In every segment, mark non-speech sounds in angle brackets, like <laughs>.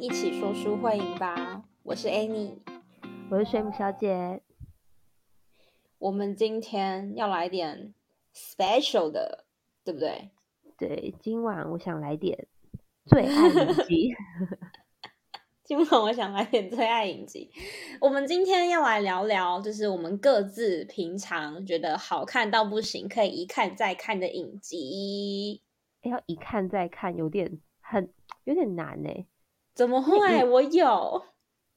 一起说书会影吧！我是 Annie，我是水母小姐。我们今天要来点 special 的，对不对？对，今晚我想来点最爱影集。<laughs> 今晚我想来点最爱影集。我们今天要来聊聊，就是我们各自平常觉得好看到不行，可以一看再看的影集。要一看再看，有点很有点难呢。怎么会？我有，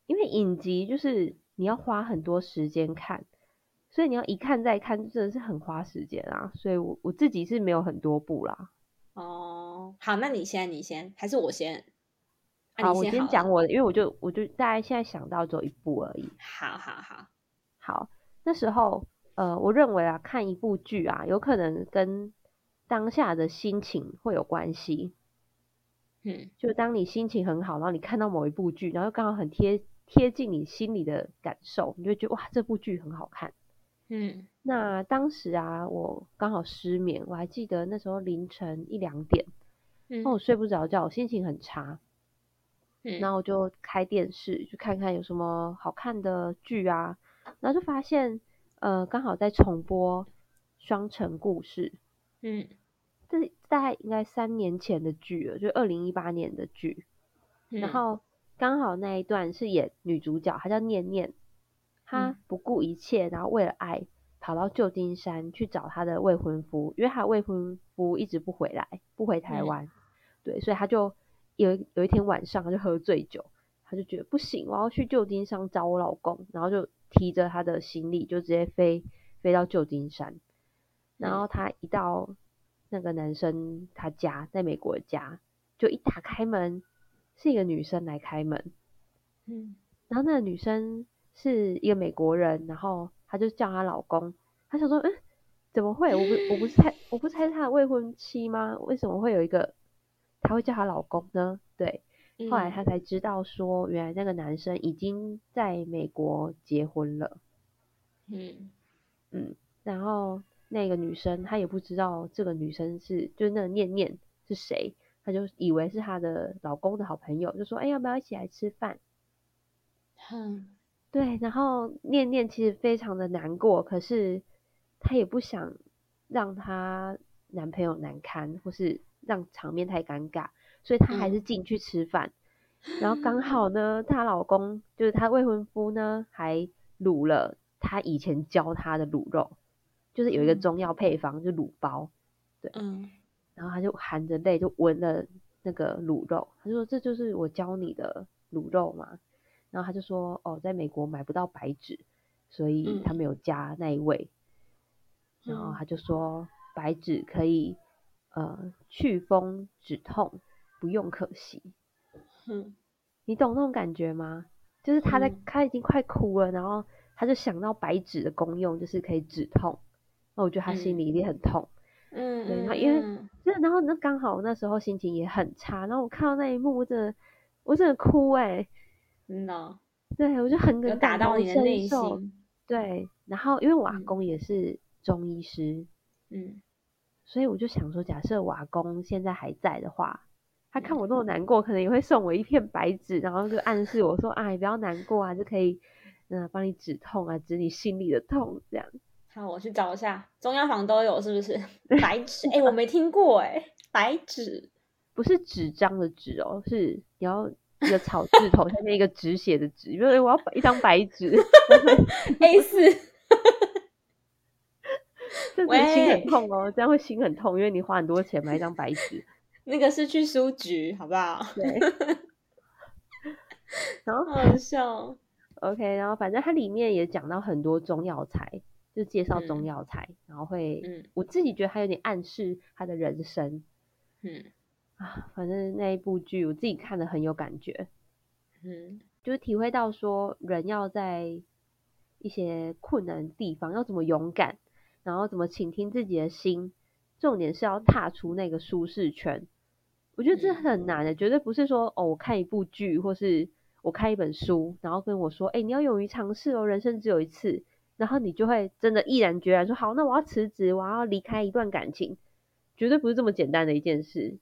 因为影集就是你要花很多时间看，所以你要一看再看，真的是很花时间啊。所以我我自己是没有很多部啦。哦，好，那你先，你先，还是我先？好，我先讲我的，因为我就我就大概现在想到只有一部而已。好好好，好，那时候呃，我认为啊，看一部剧啊，有可能跟当下的心情会有关系。嗯，就当你心情很好，然后你看到某一部剧，然后刚好很贴贴近你心里的感受，你就觉得哇，这部剧很好看。嗯，那当时啊，我刚好失眠，我还记得那时候凌晨一两点，那我睡不着觉，我心情很差。嗯然后我就开电视，去看看有什么好看的剧啊。然后就发现，呃，刚好在重播《双城故事》。嗯，这大概应该三年前的剧了，就二零一八年的剧。然后刚好那一段是演女主角，她叫念念，她不顾一切，然后为了爱跑到旧金山去找她的未婚夫，因为她未婚夫一直不回来，不回台湾。对，所以她就。有有一天晚上，她就喝醉酒，她就觉得不行，我要去旧金山找我老公，然后就提着她的行李就直接飞飞到旧金山。然后她一到那个男生他家，在美国的家，就一打开门，是一个女生来开门。嗯，然后那个女生是一个美国人，然后她就叫她老公，她想说，嗯，怎么会？我不我不是猜我不猜她的未婚妻吗？为什么会有一个？她会叫她老公呢，对，后来她才知道说，原来那个男生已经在美国结婚了，嗯嗯，然后那个女生她也不知道这个女生是，就是那个念念是谁，她就以为是她的老公的好朋友，就说，哎，要不要一起来吃饭？嗯，对，然后念念其实非常的难过，可是她也不想让她男朋友难堪，或是。让场面太尴尬，所以她还是进去吃饭。然后刚 <laughs> 好呢，她老公就是她未婚夫呢，还卤了她以前教她的卤肉，就是有一个中药配方，就卤包。对，嗯。然后他就含着泪就闻了那个卤肉，他说：“这就是我教你的卤肉嘛。”然后他就说：“哦，在美国买不到白芷，所以他没有加那一味。”然后他就说：“白芷可以。”呃，祛风止痛，不用可惜。嗯，你懂那种感觉吗？就是他在，他已经快哭了，然后他就想到白芷的功用，就是可以止痛。那我觉得他心里一定很痛。嗯，对，然后因为，就然后那刚好那时候心情也很差，然后我看到那一幕，我真的，我真的哭哎，真的。对，我就很打到你的内心。对，然后因为我阿公也是中医师，嗯。所以我就想说，假设我阿公现在还在的话，他看我那么难过，可能也会送我一片白纸，然后就暗示我说：“啊，你不要难过啊，就可以嗯帮你止痛啊，止你心里的痛。”这样。好，我去找一下，中药房都有是不是？<laughs> 白 <laughs> 纸？哎，我没听过哎，白纸不是纸张的纸哦，是你要一个草字头下面一个纸写的纸，因为我要一张白纸，<laughs> A 四。这心很痛哦，这样会心很痛，因为你花很多钱买一张白纸。那个是去书局，好不好？对。然后好笑。OK，然后反正它里面也讲到很多中药材，就介绍中药材，然后会，嗯，我自己觉得它有点暗示他的人生。嗯。啊，反正那一部剧我自己看的很有感觉。嗯。就是体会到说，人要在一些困难地方要怎么勇敢。然后怎么倾听自己的心？重点是要踏出那个舒适圈。我觉得这很难的，绝对不是说哦，我看一部剧，或是我看一本书，然后跟我说，哎，你要勇于尝试哦，人生只有一次，然后你就会真的毅然决然说，好，那我要辞职，我要离开一段感情，绝对不是这么简单的一件事。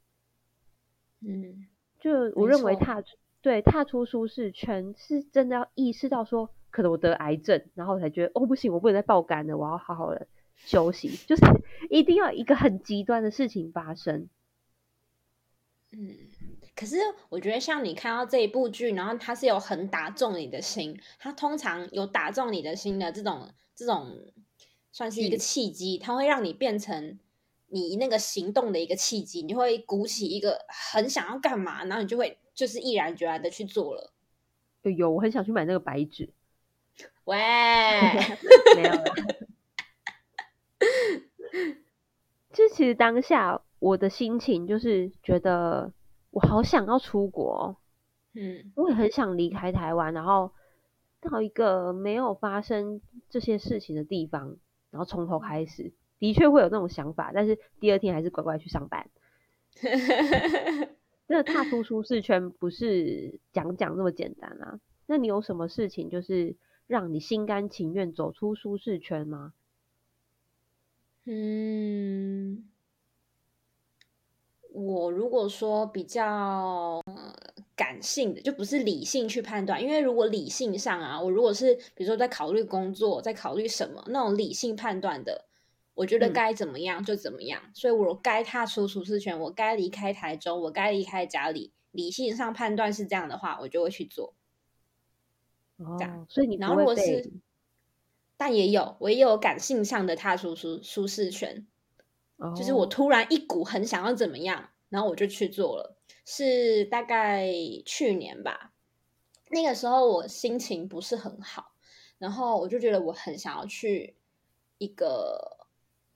嗯，就我认为踏对，踏出舒适圈是真的要意识到说，可能我得癌症，然后才觉得哦不行，我不能再爆肝了，我要好好的休息，就是 <laughs> 一定要一个很极端的事情发生。嗯，可是我觉得像你看到这一部剧，然后它是有很打中你的心，它通常有打中你的心的这种这种，算是一个契机，它会让你变成。你那个行动的一个契机，你会鼓起一个很想要干嘛，然后你就会就是毅然决然的去做了。有，我很想去买那个白纸。喂，<laughs> 没有了。<laughs> 就其实当下我的心情就是觉得我好想要出国，嗯，我也很想离开台湾，然后到一个没有发生这些事情的地方，然后从头开始。的确会有那种想法，但是第二天还是乖乖去上班。<laughs> 真的踏出舒适圈不是讲讲那么简单啊？那你有什么事情就是让你心甘情愿走出舒适圈吗？嗯，我如果说比较感性的，就不是理性去判断，因为如果理性上啊，我如果是比如说在考虑工作，在考虑什么那种理性判断的。我觉得该怎么样就怎么样，所以我该踏出舒适圈，我该离开台中，我该离开家里。理性上判断是这样的话，我就会去做。这样，所以你然后如果是，但也有我也有感性上的踏出舒舒适圈，就是我突然一股很想要怎么样，然后我就去做了。是大概去年吧，那个时候我心情不是很好，然后我就觉得我很想要去一个。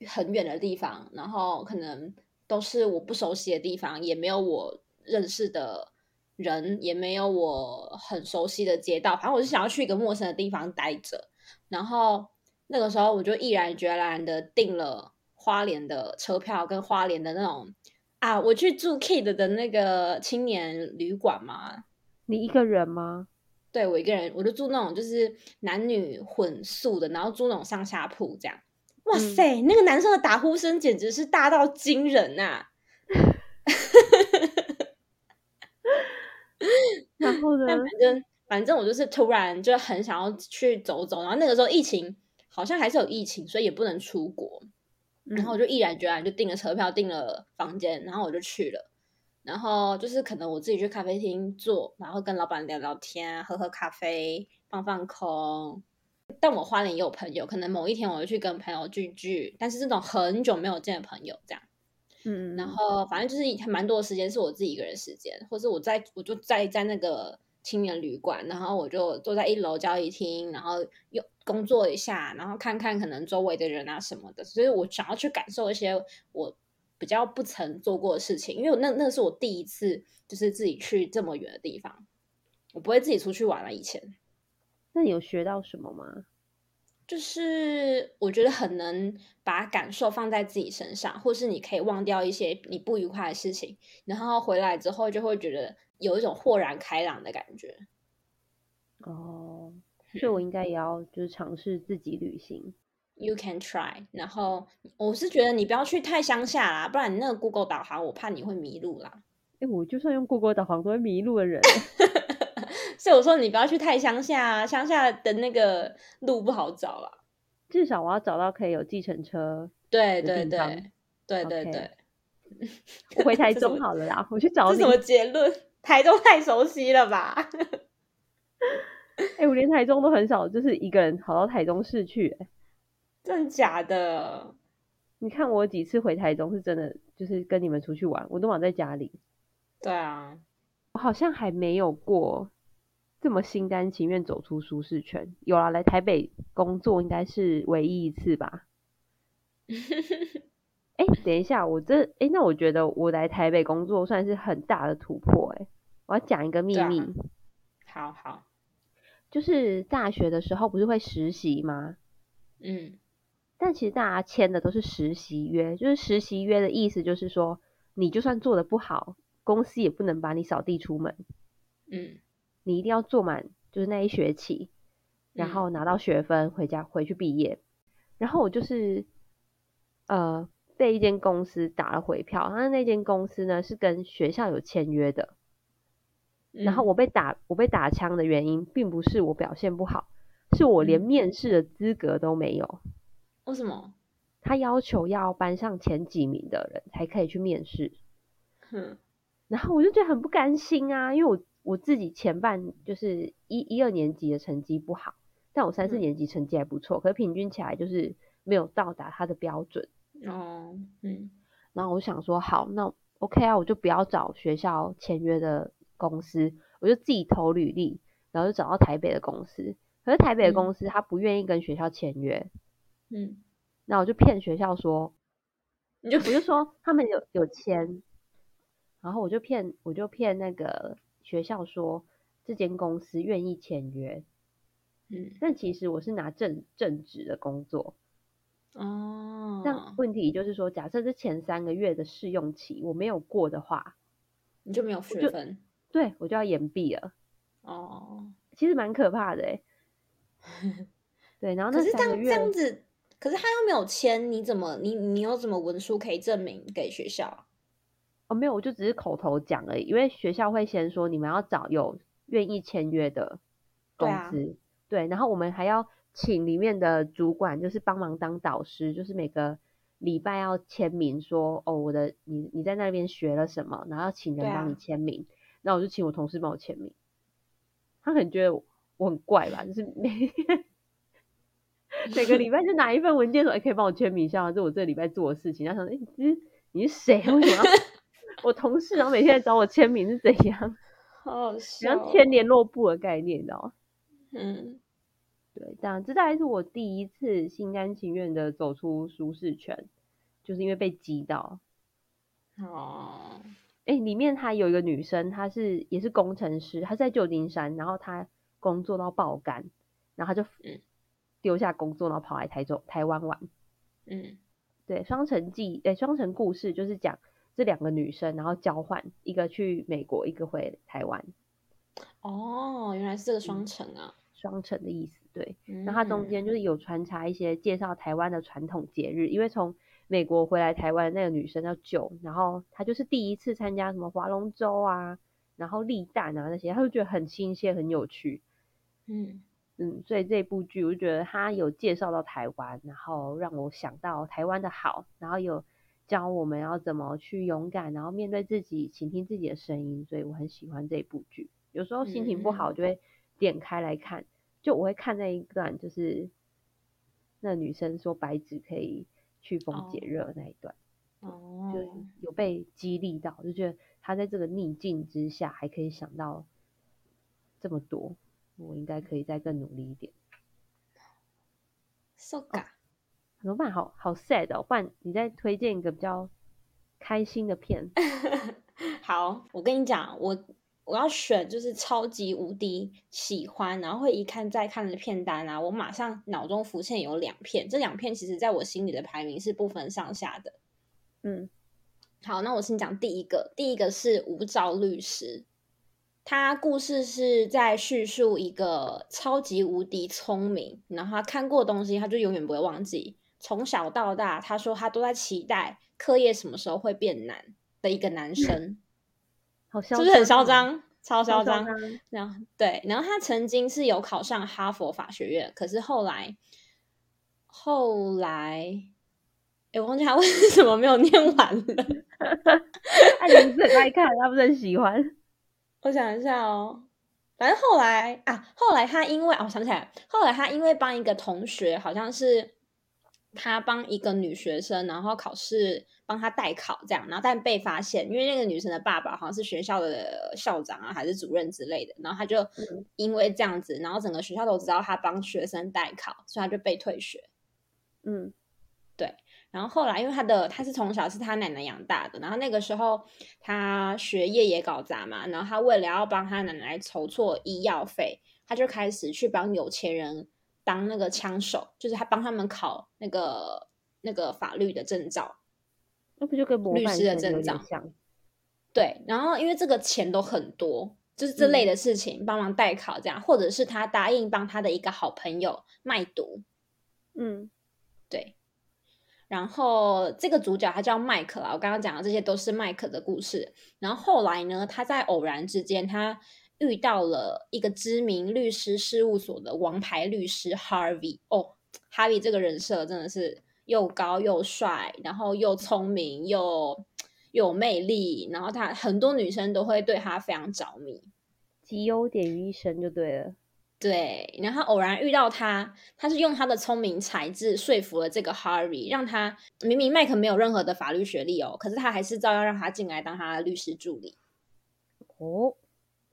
很远的地方，然后可能都是我不熟悉的地方，也没有我认识的人，也没有我很熟悉的街道。反正我是想要去一个陌生的地方待着。然后那个时候，我就毅然决然的定了花莲的车票，跟花莲的那种啊，我去住 Kid 的那个青年旅馆嘛。你一个人吗？对我一个人，我就住那种就是男女混宿的，然后住那种上下铺这样。哇塞，那个男生的打呼声简直是大到惊人呐！<laughs> 然后呢？反正反正我就是突然就很想要去走走，然后那个时候疫情好像还是有疫情，所以也不能出国。然后我就毅然决然就订了车票，订了房间，然后我就去了。然后就是可能我自己去咖啡厅坐，然后跟老板聊聊天，喝喝咖啡，放放空。但我花莲也有朋友，可能某一天我会去跟朋友聚聚，但是这种很久没有见的朋友，这样，嗯，然后反正就是蛮多的时间是我自己一个人时间，或是我在我就在在那个青年旅馆，然后我就坐在一楼交易厅，然后又工作一下，然后看看可能周围的人啊什么的，所以我想要去感受一些我比较不曾做过的事情，因为那那是我第一次就是自己去这么远的地方，我不会自己出去玩了以前。那你有学到什么吗？就是我觉得很能把感受放在自己身上，或是你可以忘掉一些你不愉快的事情，然后回来之后就会觉得有一种豁然开朗的感觉。哦，所以我应该也要就是尝试自己旅行。You can try。然后我是觉得你不要去太乡下啦，不然你那个 Google 导航，我怕你会迷路啦。哎，我就算用 Google 导航都会迷路的人。<laughs> 所以我说你不要去太乡下，乡下的那个路不好找啦。至少我要找到可以有计程车。对对对对对对。我回台 <laughs> 中好了啦，我去找你。什么结论？台中太熟悉了吧？<laughs> 哎，我连台中都很少，就是一个人跑到台中市去。真的假的？你看我几次回台中是真的，就是跟你们出去玩，我都忘在家里。对啊，我好像还没有过。这么心甘情愿走出舒适圈，有了来台北工作应该是唯一一次吧。<laughs> 哎，等一下，我这哎，那我觉得我来台北工作算是很大的突破。哎，我要讲一个秘密。好好，就是大学的时候不是会实习吗？嗯，但其实大家签的都是实习约，就是实习约的意思就是说，你就算做的不好，公司也不能把你扫地出门。嗯。你一定要做满，就是那一学期，然后拿到学分回家回去毕业。然后我就是，呃，被一间公司打了回票。他那间公司呢是跟学校有签约的，然后我被打我被打枪的原因，并不是我表现不好，是我连面试的资格都没有。为什么？他要求要班上前几名的人才可以去面试。嗯，然后我就觉得很不甘心啊，因为我我自己前半就是一一二年级的成绩不好，但我三四年级成绩还不错，可是平均起来就是没有到达他的标准。哦，嗯，然后我想说，好，那 OK 啊，我就不要找学校签约的公司，我就自己投履历，然后就找到台北的公司。可是台北的公司他不愿意跟学校签约，嗯，那我就骗学校说，你就我就说他们有有签，然后我就骗我就骗那个学校说这间公司愿意签约，嗯，但其实我是拿正正职的工作。哦，那问题就是说，假设是前三个月的试用期我没有过的话，你就没有学分，对我就要延毕了。哦，其实蛮可怕的哎。<laughs> 对，然后可是这样这样子，可是他又没有签，你怎么你你有什么文书可以证明给学校？哦，没有，我就只是口头讲而已，因为学校会先说你们要找有愿意签约的公司，对，然后我们还要。请里面的主管就是帮忙当导师，就是每个礼拜要签名说哦，我的你你在那边学了什么，然后请人帮你签名。那我就请我同事帮我签名。他可能觉得我很怪吧，就是每 <laughs> 每个礼拜就拿一份文件说，哎，可以帮我签名一下，这我这礼拜做的事情。他想，哎，你你是谁？为什么 <laughs> 我同事然后每天来找我签名是怎样？<laughs> 好像签联络簿的概念，你知道吗？嗯。对，这样这大概是我第一次心甘情愿的走出舒适圈，就是因为被激到。哦，哎，里面还有一个女生，她是也是工程师，她在旧金山，然后她工作到爆肝，然后她就丢下工作，然后跑来台中台湾玩。嗯，对，双城记，哎，双城故事就是讲这两个女生，然后交换，一个去美国，一个回台湾。哦，原来是这个双城啊。双城的意思，对，那它中间就是有穿插一些介绍台湾的传统节日，因为从美国回来台湾那个女生叫九，然后她就是第一次参加什么划龙舟啊，然后立蛋啊那些，她就觉得很新鲜很有趣，嗯嗯，所以这部剧我就觉得他有介绍到台湾，然后让我想到台湾的好，然后有教我们要怎么去勇敢，然后面对自己，倾听自己的声音，所以我很喜欢这部剧。有时候心情不好就会。点开来看，就我会看那一段，就是那女生说白纸可以祛风解热那一段，哦，就有被激励到，就觉得她在这个逆境之下还可以想到这么多，我应该可以再更努力一点。So ga，怎么办？好好 sad 哦！不然你再推荐一个比较开心的片。<laughs> 好，我跟你讲，我。我要选就是超级无敌喜欢，然后会一看再看的片单啊！我马上脑中浮现有两片，这两片其实在我心里的排名是不分上下的。嗯，好，那我先讲第一个，第一个是无照律师，他故事是在叙述一个超级无敌聪明，然后他看过东西他就永远不会忘记，从小到大他说他都在期待课业什么时候会变难的一个男生。是不是很嚣张？超嚣张！然后对，然后他曾经是有考上哈佛法学院，可是后来后来，哎，我忘记他为 <laughs> 什么没有念完了。<laughs> 他也是很爱看，他不是很喜欢。<laughs> 我想一下哦，反正后来啊，后来他因为哦，想起来，后来他因为帮一个同学，好像是他帮一个女学生，然后考试。帮他代考这样，然后但被发现，因为那个女生的爸爸好像是学校的校长啊，还是主任之类的，然后他就因为这样子，然后整个学校都知道他帮学生代考，所以他就被退学。嗯，对。然后后来，因为他的他是从小是他奶奶养大的，然后那个时候他学业也搞砸嘛，然后他为了要帮他奶奶筹措医药费，他就开始去帮有钱人当那个枪手，就是他帮他们考那个那个法律的证照。那不就跟律师的证照对，然后因为这个钱都很多，就是这类的事情，帮忙代考这样，或者是他答应帮他的一个好朋友卖毒，嗯，对。然后这个主角他叫麦克啊，我刚刚讲的这些都是麦克的故事。然后后来呢，他在偶然之间，他遇到了一个知名律师事务所的王牌律师 Harvey。哦，Harvey 这个人设真的是又高又帅，然后又聪明又有魅力，然后他很多女生都会对他非常着迷，集优点于一身就对了。对，然后偶然遇到他，他是用他的聪明才智说服了这个 Harvey，让他明明麦克没有任何的法律学历哦，可是他还是照样让他进来当他的律师助理。哦，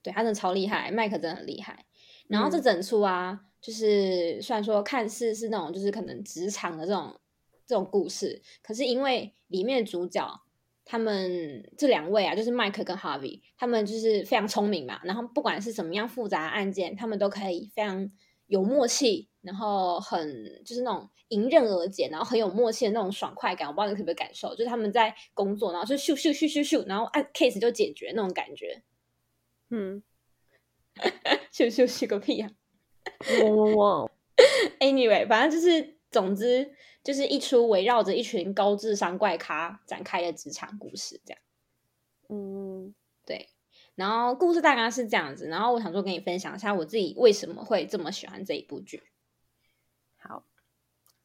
对他真的超厉害，麦克真的很厉害。然后这整出啊，就是虽然说看似是那种就是可能职场的这种这种故事，可是因为里面的主角。他们这两位啊，就是麦克跟 Harvey，他们就是非常聪明嘛。然后不管是什么样复杂的案件，他们都可以非常有默契，然后很就是那种迎刃而解，然后很有默契的那种爽快感。我不知道你可不可以感受，就是他们在工作，然后就咻咻咻咻咻，然后按 case 就解决那种感觉。嗯，咻咻咻个屁啊！！<laughs> Anyway，反正就是总之。就是一出围绕着一群高智商怪咖展开的职场故事，这样。嗯，对。然后故事大概是这样子。然后我想说跟你分享一下我自己为什么会这么喜欢这一部剧。好，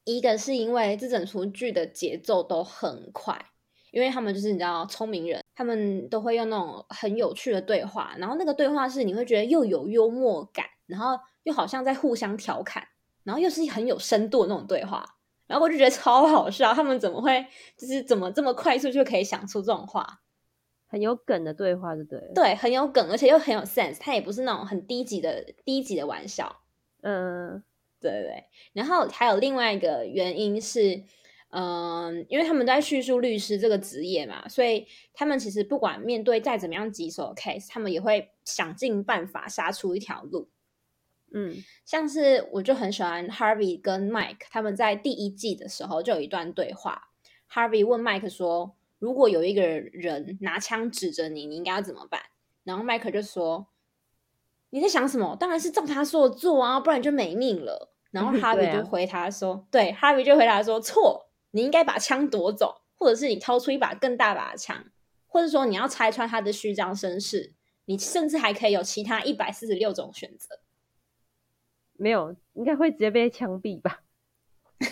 一个是因为这整出剧的节奏都很快，因为他们就是你知道聪明人，他们都会用那种很有趣的对话，然后那个对话是你会觉得又有幽默感，然后又好像在互相调侃，然后又是很有深度的那种对话。然后我就觉得超好笑，他们怎么会就是怎么这么快速就可以想出这种话，很有梗的对话，就对，对，很有梗，而且又很有 sense，他也不是那种很低级的低级的玩笑，嗯，对对对。然后还有另外一个原因是，嗯，因为他们在叙述律师这个职业嘛，所以他们其实不管面对再怎么样棘手的 case，他们也会想尽办法杀出一条路。嗯，像是我就很喜欢 Harvey 跟 Mike 他们在第一季的时候就有一段对话。Harvey 问 Mike 说：“如果有一个人拿枪指着你，你应该要怎么办？”然后 Mike 就说：“你在想什么？当然是照他说的做啊，不然就没命了。”然后 <laughs> Harvey 就回答说：“对，Harvey 就回答说错，你应该把枪夺走，或者是你掏出一把更大把的枪，或者说你要拆穿他的虚张声势，你甚至还可以有其他一百四十六种选择。”没有，应该会直接被枪毙吧？<laughs>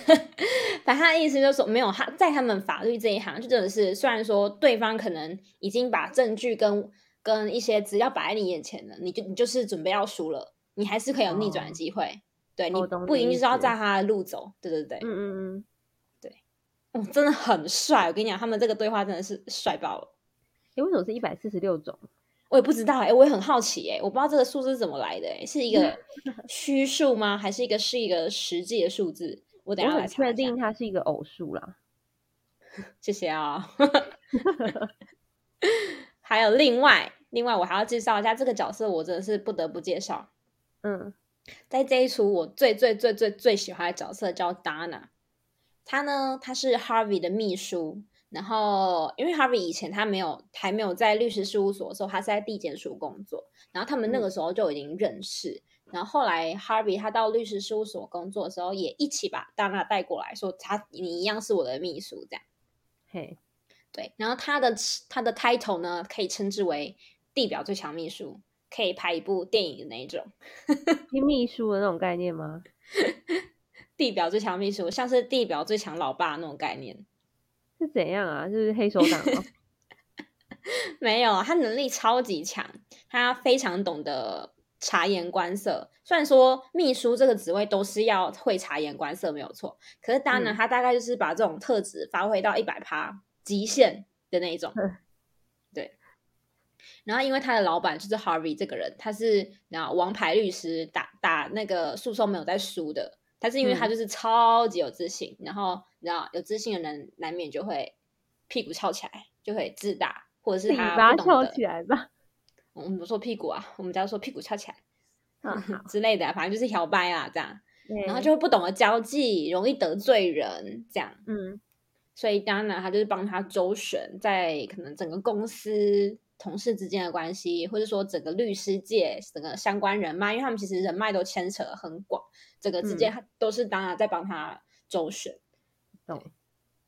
反正他的意思就是说，没有他在他们法律这一行，就真的是虽然说对方可能已经把证据跟跟一些资料摆在你眼前了，你就你就是准备要输了，你还是可以有逆转的机会。对你不一定就是要在他的路走。对对对，嗯嗯嗯，对，哦，真的很帅。我跟你讲，他们这个对话真的是帅爆了。哎，为什么是一百四十六种？我也不知道哎，我也很好奇哎，我不知道这个数字是怎么来的哎，是一个 <laughs> 虚数吗？还是一个是一个实际的数字？我等下来确定它是一个偶数啦。谢谢啊。<laughs> 还有另外，另外我还要介绍一下这个角色，我真的是不得不介绍。嗯，在这一出我最最最最最喜欢的角色叫 Dana，他呢，他是 Harvey 的秘书。然后，因为 Harvey 以前他没有还没有在律师事务所的时候，他是在地检署工作。然后他们那个时候就已经认识。然后后来 Harvey 他到律师事务所工作的时候，也一起把 Dana 带过来说：“他你一样是我的秘书。”这样。嘿，对。然后他的他的 title 呢，可以称之为地表最强秘书，可以拍一部电影的那一种。<laughs> 秘书的那种概念吗？<laughs> 地表最强秘书，像是地表最强老爸那种概念。是怎样啊？就是黑手党吗？<laughs> <laughs> 没有，他能力超级强，他非常懂得察言观色。虽然说秘书这个职位都是要会察言观色，没有错。可是当然，他大概就是把这种特质发挥到一百趴极限的那一种。对。然后，因为他的老板就是 Harvey 这个人，他是然后王牌律师，打打那个诉讼没有在输的。但是因为他就是超级有自信，然后你知道有自信的人难免就会屁股翘起来，就会自大，或者是他不翘起来吧。<laughs> 我们不说屁股啊，我们家说屁股翘起来 <laughs> 之类的，反正就是摇摆啊这样。然后就会不懂得交际，容易得罪人这样。嗯，所以当然他就是帮他周旋，在可能整个公司。同事之间的关系，或者说整个律师界整个相关人脉，因为他们其实人脉都牵扯很广，整个之间都是当然在帮他周旋。懂？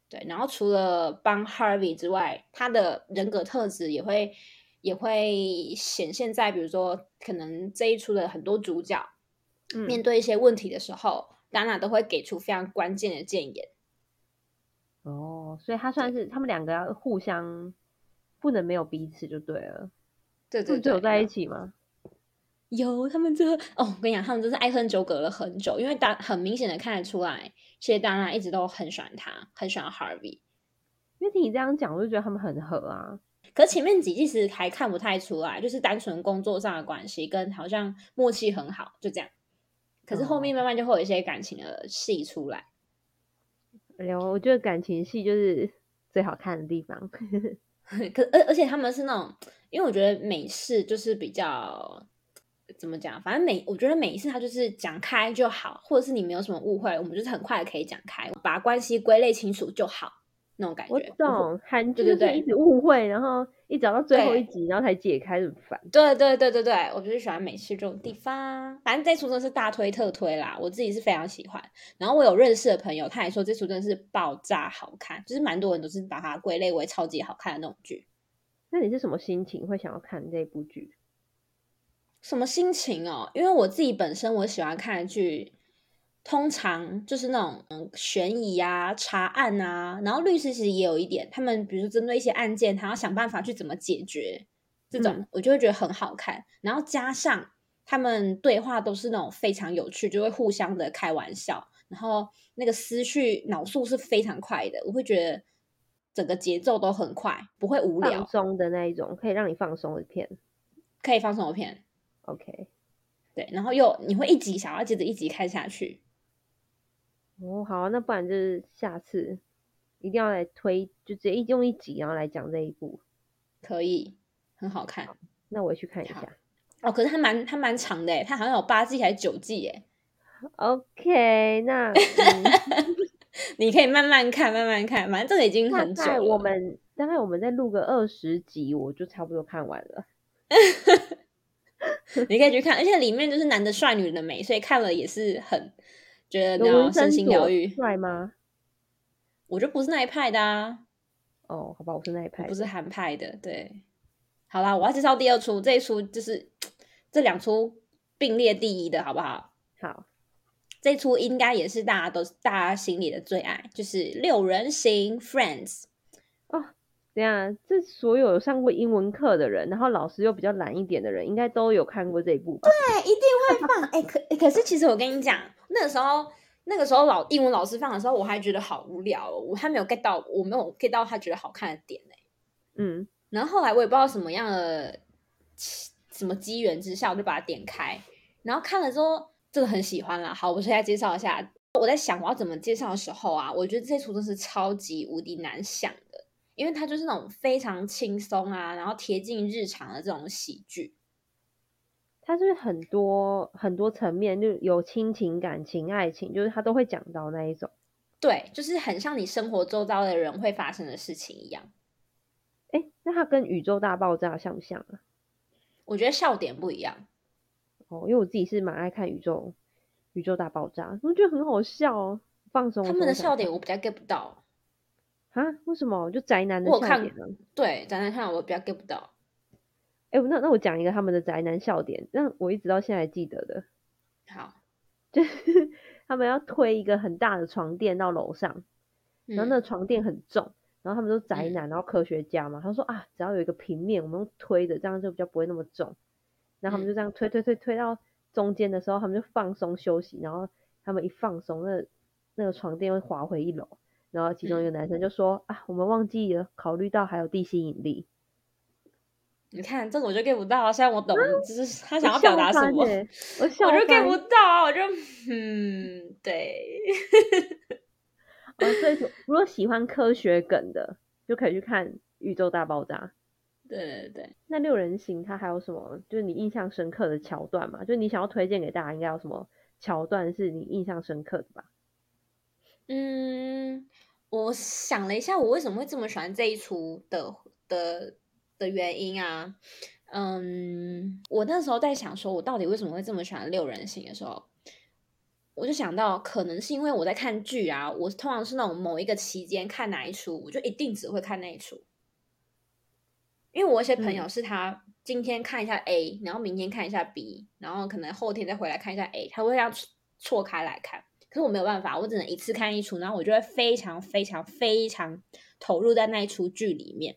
对，然后除了帮 Harvey 之外，他的人格特质也会也会显现在，比如说可能这一出的很多主角面对一些问题的时候，达娜都会给出非常关键的建言。哦，所以他算是他们两个要互相不能没有彼此就对了。对对对，有在一起吗？有，他们这个哦，我跟你讲，他们真是爱恨纠葛了很久，因为大很明显的看得出来，其实当然一直都很喜欢他，很喜欢 Harvey。因为听你这样讲，我就觉得他们很合啊。可前面几季其实还看不太出来，就是单纯工作上的关系，跟好像默契很好，就这样。可是后面慢慢就会有一些感情的戏出来。哎呦，我觉得感情戏就是最好看的地方。<laughs> 可而而且他们是那种，因为我觉得美式就是比较。怎么讲？反正每我觉得每一次他就是讲开就好，或者是你没有什么误会，我们就是很快的可以讲开，把关系归类清楚就好，那种感觉。我懂，韩剧就是一直误会，然后一直到最后一集，然后才解开，很烦。对对对对对，我就是喜欢美式这种地方。反正这出真的是大推特推啦，我自己是非常喜欢。然后我有认识的朋友，他也说这出真的是爆炸好看，就是蛮多人都是把它归类为超级好看的那种剧。那你是什么心情会想要看这部剧？什么心情哦？因为我自己本身我喜欢看的剧，通常就是那种嗯悬疑啊、查案啊，然后律师其实也有一点，他们比如说针对一些案件，他要想办法去怎么解决，这种我就会觉得很好看。然后加上他们对话都是那种非常有趣，就会互相的开玩笑，然后那个思绪脑速是非常快的，我会觉得整个节奏都很快，不会无聊。放松的那一种，可以让你放松的片，可以放松的片。OK，对，然后又你会一集想要接着一集看下去。哦，好，那不然就是下次一定要来推，就直接一用一集然后来讲这一部，可以，很好看。那我去看一下。哦，可是它蛮它蛮长的，它好像有八季还是九季耶。OK，那 <laughs> <laughs> 你可以慢慢看，慢慢看，反正这个已经很久了。我们大概我们再录个二十集，我就差不多看完了。<laughs> <laughs> 你可以去看，而且里面就是男的帅，女的美，所以看了也是很觉得然后身心疗愈。帅吗？我就不是那一派的啊。哦，好吧，我是那一派，不是韩派的。对，好啦，我要介绍第二出，这一出就是 <tsk> 这两出并列第一的，好不好？好，这出应该也是大家都大家心里的最爱，就是六人行 Friends。对啊，这所有上过英文课的人，然后老师又比较懒一点的人，应该都有看过这一部吧？对，一定会放。哎，可可是其实我跟你讲，那个时候那个时候老英文老师放的时候，我还觉得好无聊，哦我还没有 get 到，我没有 get 到他觉得好看的点呢。嗯，然后后来我也不知道什么样的什么机缘之下，我就把它点开，然后看了之后真的很喜欢啦。好，我现在介绍一下。我在想我要怎么介绍的时候啊，我觉得这出真是超级无敌难想的。因为它就是那种非常轻松啊，然后贴近日常的这种喜剧，它是很多很多层面，就有亲情、感情、爱情，就是它都会讲到那一种。对，就是很像你生活周遭的人会发生的事情一样。哎，那它跟宇宙大爆炸像不像啊？我觉得笑点不一样。哦，因为我自己是蛮爱看宇宙宇宙大爆炸，我觉得很好笑哦，放松。他们的笑点我比较 get 不到。啊？为什么？就宅男的笑点呢？对，宅男看我比较 get 不到。哎，那那我讲一个他们的宅男笑点，让我一直到现在记得的。好，<laughs> 就是他们要推一个很大的床垫到楼上，然后那个床垫很重，然后他们都宅男，然后科学家嘛，他说啊，只要有一个平面，我们用推的，这样就比较不会那么重。然后他们就这样推推推推到中间的时候，他们就放松休息，然后他们一放松，那那个床垫会滑回一楼。然后其中一个男生就说：“啊，我们忘记了考虑到还有地心引力。”你看这个我就 get 不到，虽然我懂，就是他想要表达什么，我我就 get 不到，我就嗯，对。哦，所以 <laughs> 如果喜欢科学梗的，就可以去看《宇宙大爆炸》。对对对。那六人行它还有什么？就是你印象深刻的桥段嘛？就你想要推荐给大家，应该有什么桥段是你印象深刻的吧？嗯，我想了一下，我为什么会这么喜欢这一出的的的原因啊？嗯，我那时候在想，说我到底为什么会这么喜欢六人行的时候，我就想到，可能是因为我在看剧啊，我通常是那种某一个期间看哪一出，我就一定只会看那一出。因为我一些朋友是他今天看一下 A，然后明天看一下 B，然后可能后天再回来看一下 A，他会这样错开来看。可是我没有办法，我只能一次看一出，然后我就会非常非常非常投入在那一出剧里面。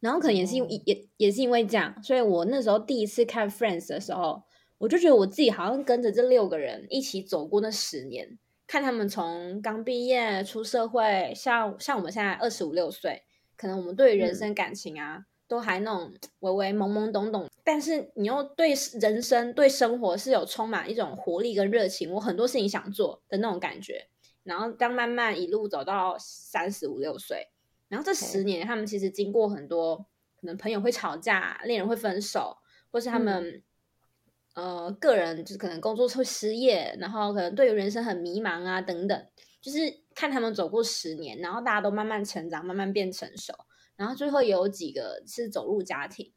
然后可能也是因为也也是因为这样，所以我那时候第一次看 Friends 的时候。我就觉得我自己好像跟着这六个人一起走过那十年，看他们从刚毕业出社会，像像我们现在二十五六岁，可能我们对人生感情啊，都还那种微微懵懵懂懂，但是你又对人生对生活是有充满一种活力跟热情，我很多事情想做的那种感觉。然后当慢慢一路走到三十五六岁，然后这十年他们其实经过很多，可能朋友会吵架，恋人会分手，或是他们。呃，个人就是可能工作会失业，然后可能对于人生很迷茫啊，等等，就是看他们走过十年，然后大家都慢慢成长，慢慢变成熟，然后最后有几个是走入家庭，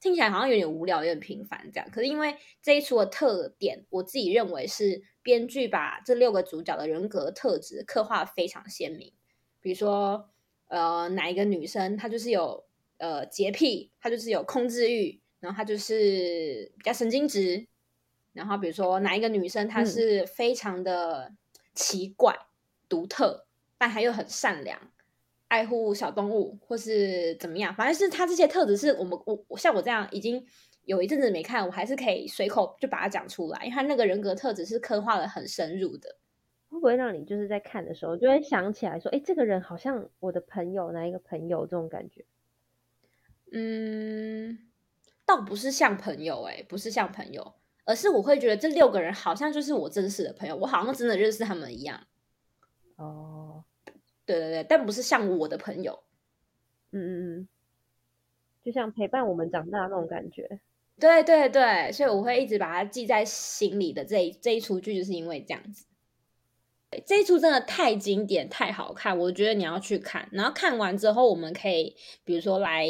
听起来好像有点无聊，有点平凡这样。可是因为这一出的特点，我自己认为是编剧把这六个主角的人格特质刻画非常鲜明。比如说，呃，哪一个女生她就是有呃洁癖，她就是有控制欲。然后她就是比较神经质，然后比如说哪一个女生，她是非常的奇怪、独特，但她又很善良，爱护小动物，或是怎么样，反正是他这些特质是我们我我像我这样已经有一阵子没看，我还是可以随口就把它讲出来，因为他那个人格特质是刻画的很深入的。会不会让你就是在看的时候就会想起来说，哎，这个人好像我的朋友，哪一个朋友这种感觉？嗯。倒不是像朋友哎，不是像朋友，而是我会觉得这六个人好像就是我真实的朋友，我好像真的认识他们一样。哦，对对对，但不是像我的朋友。嗯嗯嗯，就像陪伴我们长大那种感觉。对对对，所以我会一直把它记在心里的这这一出剧，就是因为这样子。这一出真的太经典、太好看，我觉得你要去看。然后看完之后，我们可以比如说来。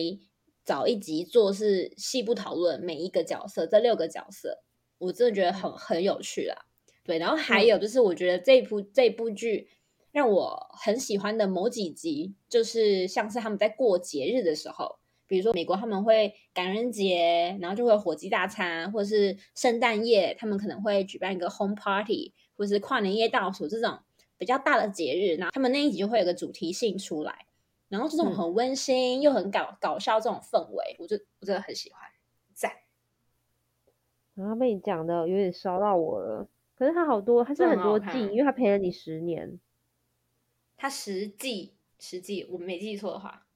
找一集做是细部讨论每一个角色，这六个角色，我真的觉得很很有趣啦。对，然后还有就是，我觉得这部这部剧让我很喜欢的某几集，就是像是他们在过节日的时候，比如说美国他们会感恩节，然后就会火鸡大餐，或者是圣诞夜，他们可能会举办一个 home party，或是跨年夜倒数这种比较大的节日，然后他们那一集就会有个主题性出来。然后这种很温馨又很搞搞笑这种氛围，我就我真的很喜欢。赞，然后被你讲的有点烧到我了。可是他好多，他是很多季，因为他陪了你十年。他十季，十季，我没记错的话。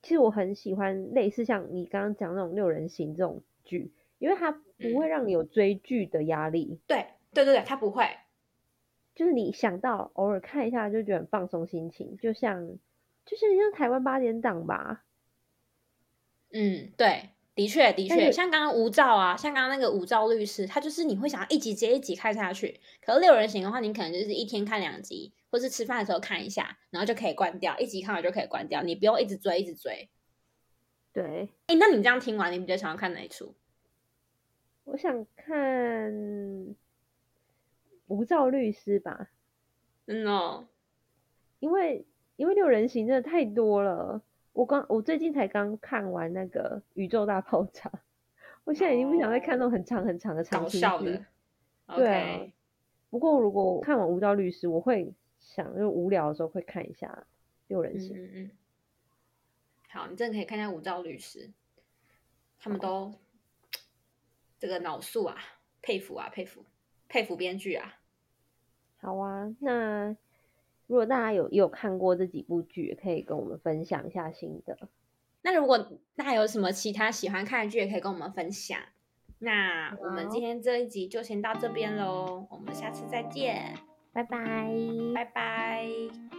其实我很喜欢类似像你刚刚讲那种六人行这种剧，因为它不会让你有追剧的压力。对，对对对，它不会。就是你想到偶尔看一下就觉得很放松心情，就像就是像台湾八点档吧。嗯，对，的确的确，像刚刚吴照啊，像刚刚那个吴照律师，他就是你会想要一集接一集看下去。可是六人行的话，你可能就是一天看两集，或是吃饭的时候看一下，然后就可以关掉，一集看完就可以关掉，你不用一直追一直追。对，哎，那你这样听完，你比较想要看哪一出？我想看。无照律师吧，嗯哦，因为因为六人行真的太多了。我刚我最近才刚看完那个宇宙大爆炸，我现在已经不想再看那种很长很长的长情剧。对啊，不过如果看完无照律师，我会想就无聊的时候会看一下六人行。嗯嗯。好，你真的可以看一下无照律师，他们都这个脑速啊，佩服啊，佩服。佩服编剧啊！好啊，那如果大家有有看过这几部剧，可以跟我们分享一下心得。那如果大家有什么其他喜欢看的剧，也可以跟我们分享。那我们今天这一集就先到这边喽，我们下次再见，拜拜，拜拜。